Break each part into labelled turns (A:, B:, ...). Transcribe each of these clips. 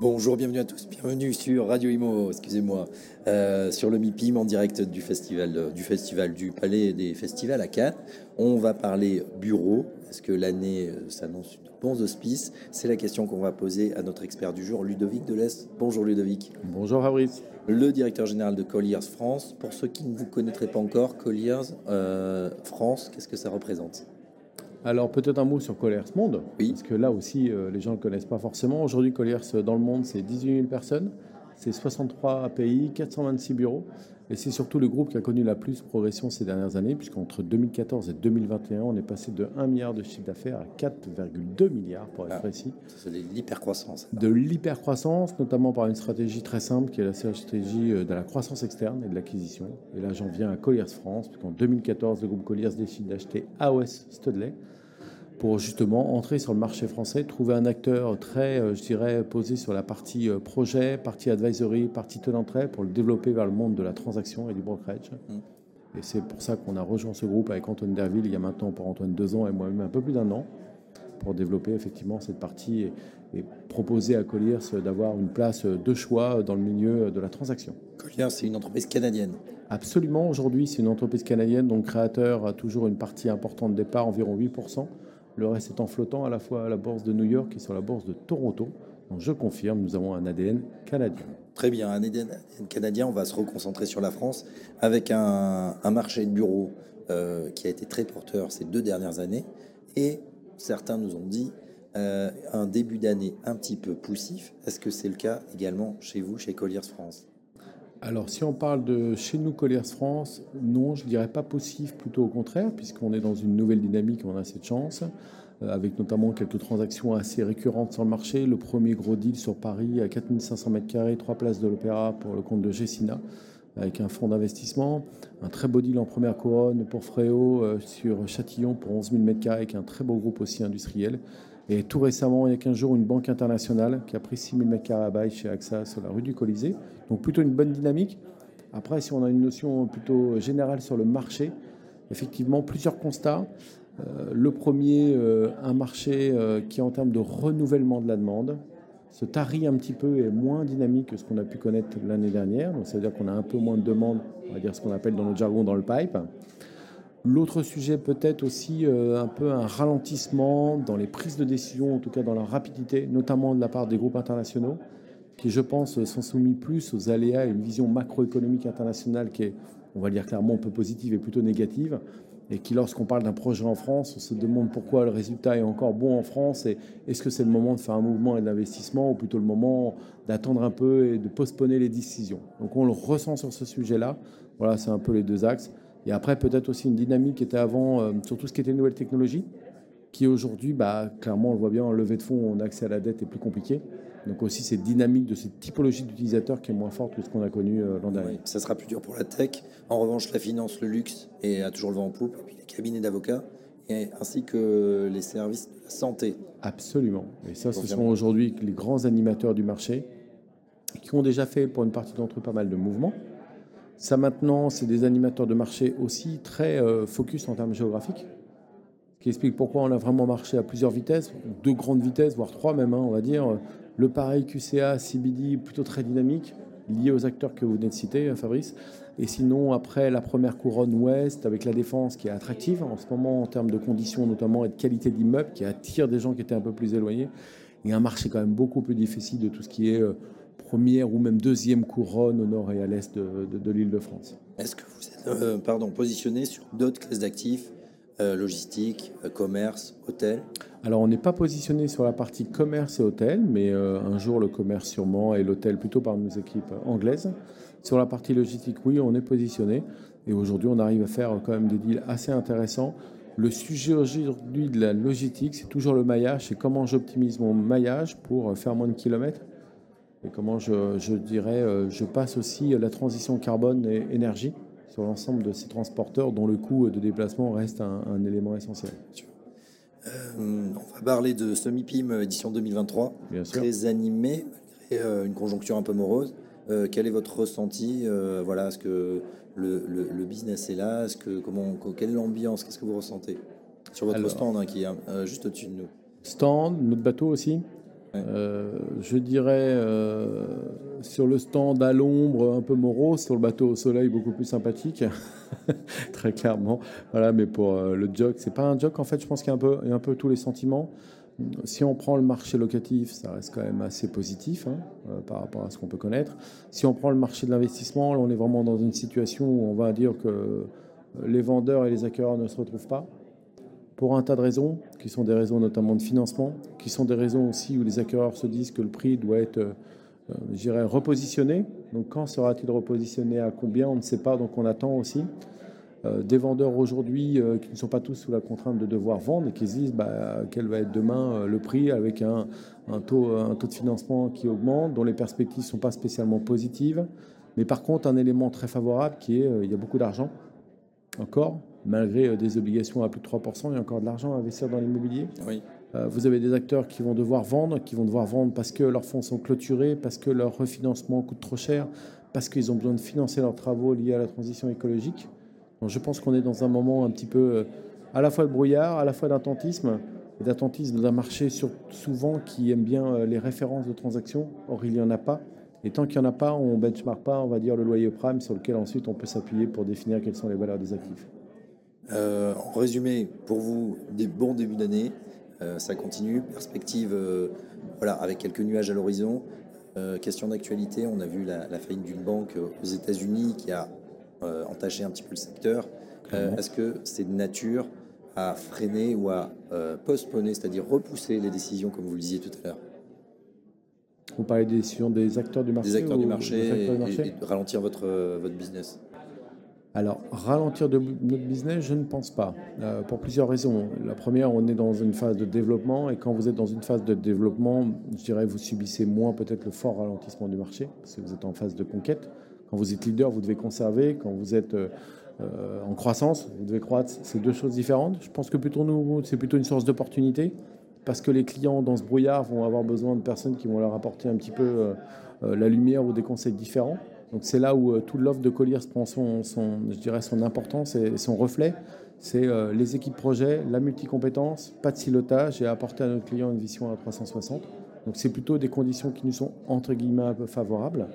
A: Bonjour, bienvenue à tous, bienvenue sur Radio Imo, excusez-moi, euh, sur le MIPIM en direct du festival, du festival du Palais des Festivals à Cannes. On va parler bureau, est-ce que l'année euh, s'annonce de bons auspices C'est la question qu'on va poser à notre expert du jour, Ludovic Delest. Bonjour Ludovic.
B: Bonjour Fabrice.
A: Le directeur général de Colliers France. Pour ceux qui ne vous connaîtraient pas encore, Colliers euh, France, qu'est-ce que ça représente?
B: Alors peut-être un mot sur Colliers Monde,
A: oui.
B: parce que là aussi euh, les gens ne le connaissent pas forcément. Aujourd'hui Colliers dans le monde c'est 18 000 personnes, c'est 63 pays, 426 bureaux, et c'est surtout le groupe qui a connu la plus progression ces dernières années, puisqu'entre 2014 et 2021 on est passé de 1 milliard de chiffre d'affaires à 4,2 milliards pour être ah, précis.
A: C'est de l'hypercroissance.
B: De l'hypercroissance, notamment par une stratégie très simple qui est la stratégie euh, de la croissance externe et de l'acquisition. Et là j'en viens à Colliers France, puisqu'en 2014 le groupe Colliers décide d'acheter AOS Studley pour justement entrer sur le marché français, trouver un acteur très, euh, je dirais, posé sur la partie euh, projet, partie advisory, partie taux d'entrée, pour le développer vers le monde de la transaction et du brokerage. Mm. Et c'est pour ça qu'on a rejoint ce groupe avec Antoine Derville il y a maintenant pour Antoine deux ans et moi-même un peu plus d'un an pour développer effectivement cette partie et, proposer à Colliers d'avoir une place de choix dans le milieu de la transaction.
A: Colliers, c'est une entreprise canadienne.
B: Absolument, aujourd'hui c'est une entreprise canadienne dont le créateur a toujours une partie importante de départ, environ 8%. Le reste est en flottant à la fois à la bourse de New York et sur la bourse de Toronto. Donc je confirme, nous avons un ADN canadien.
A: Très bien, un ADN canadien. On va se reconcentrer sur la France avec un, marché de bureaux euh, qui a été très porteur ces deux dernières années. Et certains nous ont dit euh, un début d'année un petit peu poussif. Est-ce que c'est le cas également chez vous, chez Colliers France?
B: Alors, si on parle de chez nous, Colliers France, non, je dirais pas possible, plutôt au contraire, puisqu'on est dans une nouvelle dynamique, on a cette chance, euh, avec notamment quelques transactions assez récurrentes sur le marché. Le premier gros deal sur Paris à 4500 m2, trois places de l'Opéra pour le compte de Gessina, avec un fonds d'investissement. Un très beau deal en première couronne pour Fréo euh, sur Châtillon pour 11 000 m2, avec un très beau groupe aussi industriel. Et tout récemment, il y a 15 jours, une banque internationale qui a pris 6 000 m2 à bail chez AXA sur la rue du Colisée. Donc plutôt une bonne dynamique. Après, si on a une notion plutôt générale sur le marché, effectivement, plusieurs constats. Euh, le premier, euh, un marché euh, qui, en termes de renouvellement de la demande, se tarit un petit peu et est moins dynamique que ce qu'on a pu connaître l'année dernière. Donc, ça veut dire qu'on a un peu moins de demandes, on va dire ce qu'on appelle dans notre jargon dans le pipe. L'autre sujet peut-être aussi euh, un peu un ralentissement dans les prises de décision, en tout cas dans la rapidité, notamment de la part des groupes internationaux, qui je pense sont soumis plus aux aléas et une vision macroéconomique internationale qui est, on va dire clairement, un peu positive et plutôt négative, et qui lorsqu'on parle d'un projet en France, on se demande pourquoi le résultat est encore bon en France, et est-ce que c'est le moment de faire un mouvement et d'investissement, ou plutôt le moment d'attendre un peu et de postponer les décisions. Donc on le ressent sur ce sujet-là. Voilà, c'est un peu les deux axes. Et après, peut-être aussi une dynamique qui était avant euh, sur tout ce qui était nouvelles technologies, qui aujourd'hui, bah, clairement, on le voit bien, en levée de fonds, on a accès à la dette est plus compliqué. Donc aussi cette dynamique de cette typologie d'utilisateurs qui est moins forte que ce qu'on a connu euh, l'an dernier.
A: ça sera plus dur pour la tech. En revanche, la finance, le luxe et a toujours le vent en poupe, et puis les cabinets d'avocats, ainsi que les services de la santé.
B: Absolument. Et ça, ce sont aujourd'hui les grands animateurs du marché qui ont déjà fait pour une partie d'entre eux pas mal de mouvements. Ça maintenant, c'est des animateurs de marché aussi très euh, focus en termes géographiques, qui explique pourquoi on a vraiment marché à plusieurs vitesses, deux grandes vitesses, voire trois même, hein, on va dire. Le pareil QCA, CBD, plutôt très dynamique, lié aux acteurs que vous venez de citer, Fabrice. Et sinon, après la première couronne ouest, avec la défense qui est attractive en ce moment en termes de conditions notamment et de qualité d'immeuble, qui attire des gens qui étaient un peu plus éloignés, et un marché quand même beaucoup plus difficile de tout ce qui est... Première ou même deuxième couronne au nord et à l'est de, l'île de France.
A: Est-ce que vous êtes euh, pardon, positionné sur d'autres classes d'actifs, euh, logistique, euh, commerce, hôtel?
B: Alors on n'est pas positionné sur la partie commerce et hôtel, mais un jour le commerce sûrement et l'hôtel plutôt par nos équipes anglaises. Sur la partie logistique, oui, on est positionné. Et aujourd'hui, on arrive à faire quand même des deals assez intéressants. Le sujet aujourd'hui de la logistique, c'est toujours le maillage. C'est comment j'optimise mon maillage pour faire moins de kilomètres et comment je, dirais, euh, je passe aussi la transition carbone et énergie sur l'ensemble de ces transporteurs dont le coût de déplacement reste un, élément essentiel.
A: on va parler de Semi-Pim édition 2023,
B: Bien sûr.
A: très animé, malgré une conjoncture un peu morose. quel est votre ressenti Voilà, est-ce que le, le, business est là Est-ce que comment quelle est l'ambiance Qu'est-ce que vous ressentez sur votre stand hein, qui est juste au-dessus de nous?
B: Stand, notre bateau aussi. Euh, je dirais euh, sur le stand à l'ombre un peu morose, sur le bateau au soleil beaucoup plus sympathique, très clairement. Voilà, mais pour euh, le joke, c'est pas un joke en fait. Je pense qu'il y a un peu, tous les sentiments. Si on prend le marché locatif, ça reste quand même assez positif hein, par rapport à ce qu'on peut connaître. Si on prend le marché de l'investissement, on est vraiment dans une situation où on va dire que les vendeurs et les acquéreurs ne se retrouvent pas pour un tas de raisons, qui sont des raisons notamment de financement, qui sont des raisons aussi où les acquéreurs se disent que le prix doit être, euh, je dirais, repositionné. Donc quand sera-t-il repositionné À combien On ne sait pas, donc on attend aussi. Euh, des vendeurs aujourd'hui euh, qui ne sont pas tous sous la contrainte de devoir vendre et qui se disent bah, quel va être demain le prix avec un, un, taux, un taux de financement qui augmente, dont les perspectives ne sont pas spécialement positives. Mais par contre, un élément très favorable qui est il y a beaucoup d'argent encore malgré euh, des obligations à plus de 3%, il y a encore de l'argent à investir dans l'immobilier.
A: Oui.
B: Euh, vous avez des acteurs qui vont devoir vendre, qui vont devoir vendre parce que leurs fonds sont clôturés, parce que leur refinancement coûte trop cher, parce qu'ils ont besoin de financer leurs travaux liés à la transition écologique. Donc je pense qu'on est dans un moment un petit peu euh, à la fois de brouillard, à la fois d'attentisme, et d'attentisme d'un marché souvent qui aime bien les références de transactions. Or, il n'y en a pas. Et tant qu'il n'y en a pas, on ne benchmark pas, on va dire, le loyer prime sur lequel ensuite on peut s'appuyer pour définir quelles sont les valeurs des actifs.
A: Euh, en résumé, pour vous, des bons débuts d'année. Euh, ça continue. Perspective, euh, voilà, avec quelques nuages à l'horizon. question d'actualité, on a vu la, faillite d'une banque aux États-Unis qui a entaché un petit peu le secteur. Est-ce que c'est de nature à freiner ou à postponer, c'est-à-dire repousser les décisions, comme vous le disiez tout à l'heure?
B: Vous parlez des décisions des acteurs du marché
A: Des acteurs du marché, et, ralentir votre, votre business
B: alors, ralentir de notre business, je ne pense pas, euh, pour plusieurs raisons. La première, on est dans une phase de développement, et quand vous êtes dans une phase de développement, je dirais, vous subissez moins peut-être le fort ralentissement du marché, parce que vous êtes en phase de conquête. Quand vous êtes leader, vous devez conserver. Quand vous êtes euh, euh, en croissance, vous devez croître. C'est deux choses différentes. Je pense que plutôt nous, c'est plutôt une source d'opportunité, parce que les clients dans ce brouillard vont avoir besoin de personnes qui vont leur apporter un petit peu la lumière ou des conseils différents. Donc c'est là où euh, toute l'offre de Colliers prend son, je dirais son importance et son reflet. C'est euh, les équipes projets, la multicompétence, pas de silotage et apporter à notre client une vision à 360. Donc c'est plutôt des conditions qui nous sont entre guillemets un peu favorables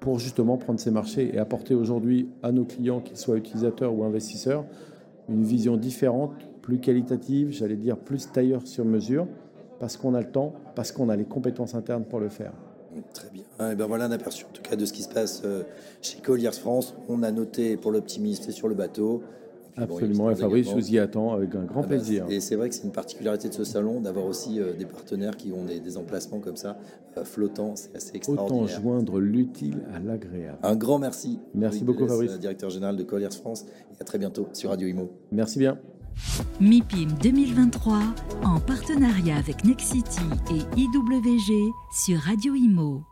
B: pour justement prendre ces marchés et apporter aujourd'hui à nos clients, qu'ils soient utilisateurs ou investisseurs, une vision différente, plus qualitative, j'allais dire plus tailleur sur mesure, parce qu'on a le temps, parce qu'on a les compétences internes pour le faire.
A: Très bien. Et ben voilà un aperçu en tout cas de ce qui se passe euh, chez Colliers France. On a noté pour l'optimiste et sur le bateau.
B: Absolument, et Fabrice, je vous y attends avec un grand ah ben, plaisir.
A: et c'est vrai que c'est une particularité de ce salon d'avoir aussi euh, des partenaires qui ont des, emplacements comme ça, euh, flottants, c'est assez extraordinaire.
B: Autant joindre l'utile à l'agréable.
A: Un grand merci.
B: Merci beaucoup Fabrice.
A: Directeur général de Colliers France, et à très bientôt sur Radio Imo.
B: Merci bien.
C: MIPIM 2023 en partenariat avec Nexity et IWG sur Radio Imo.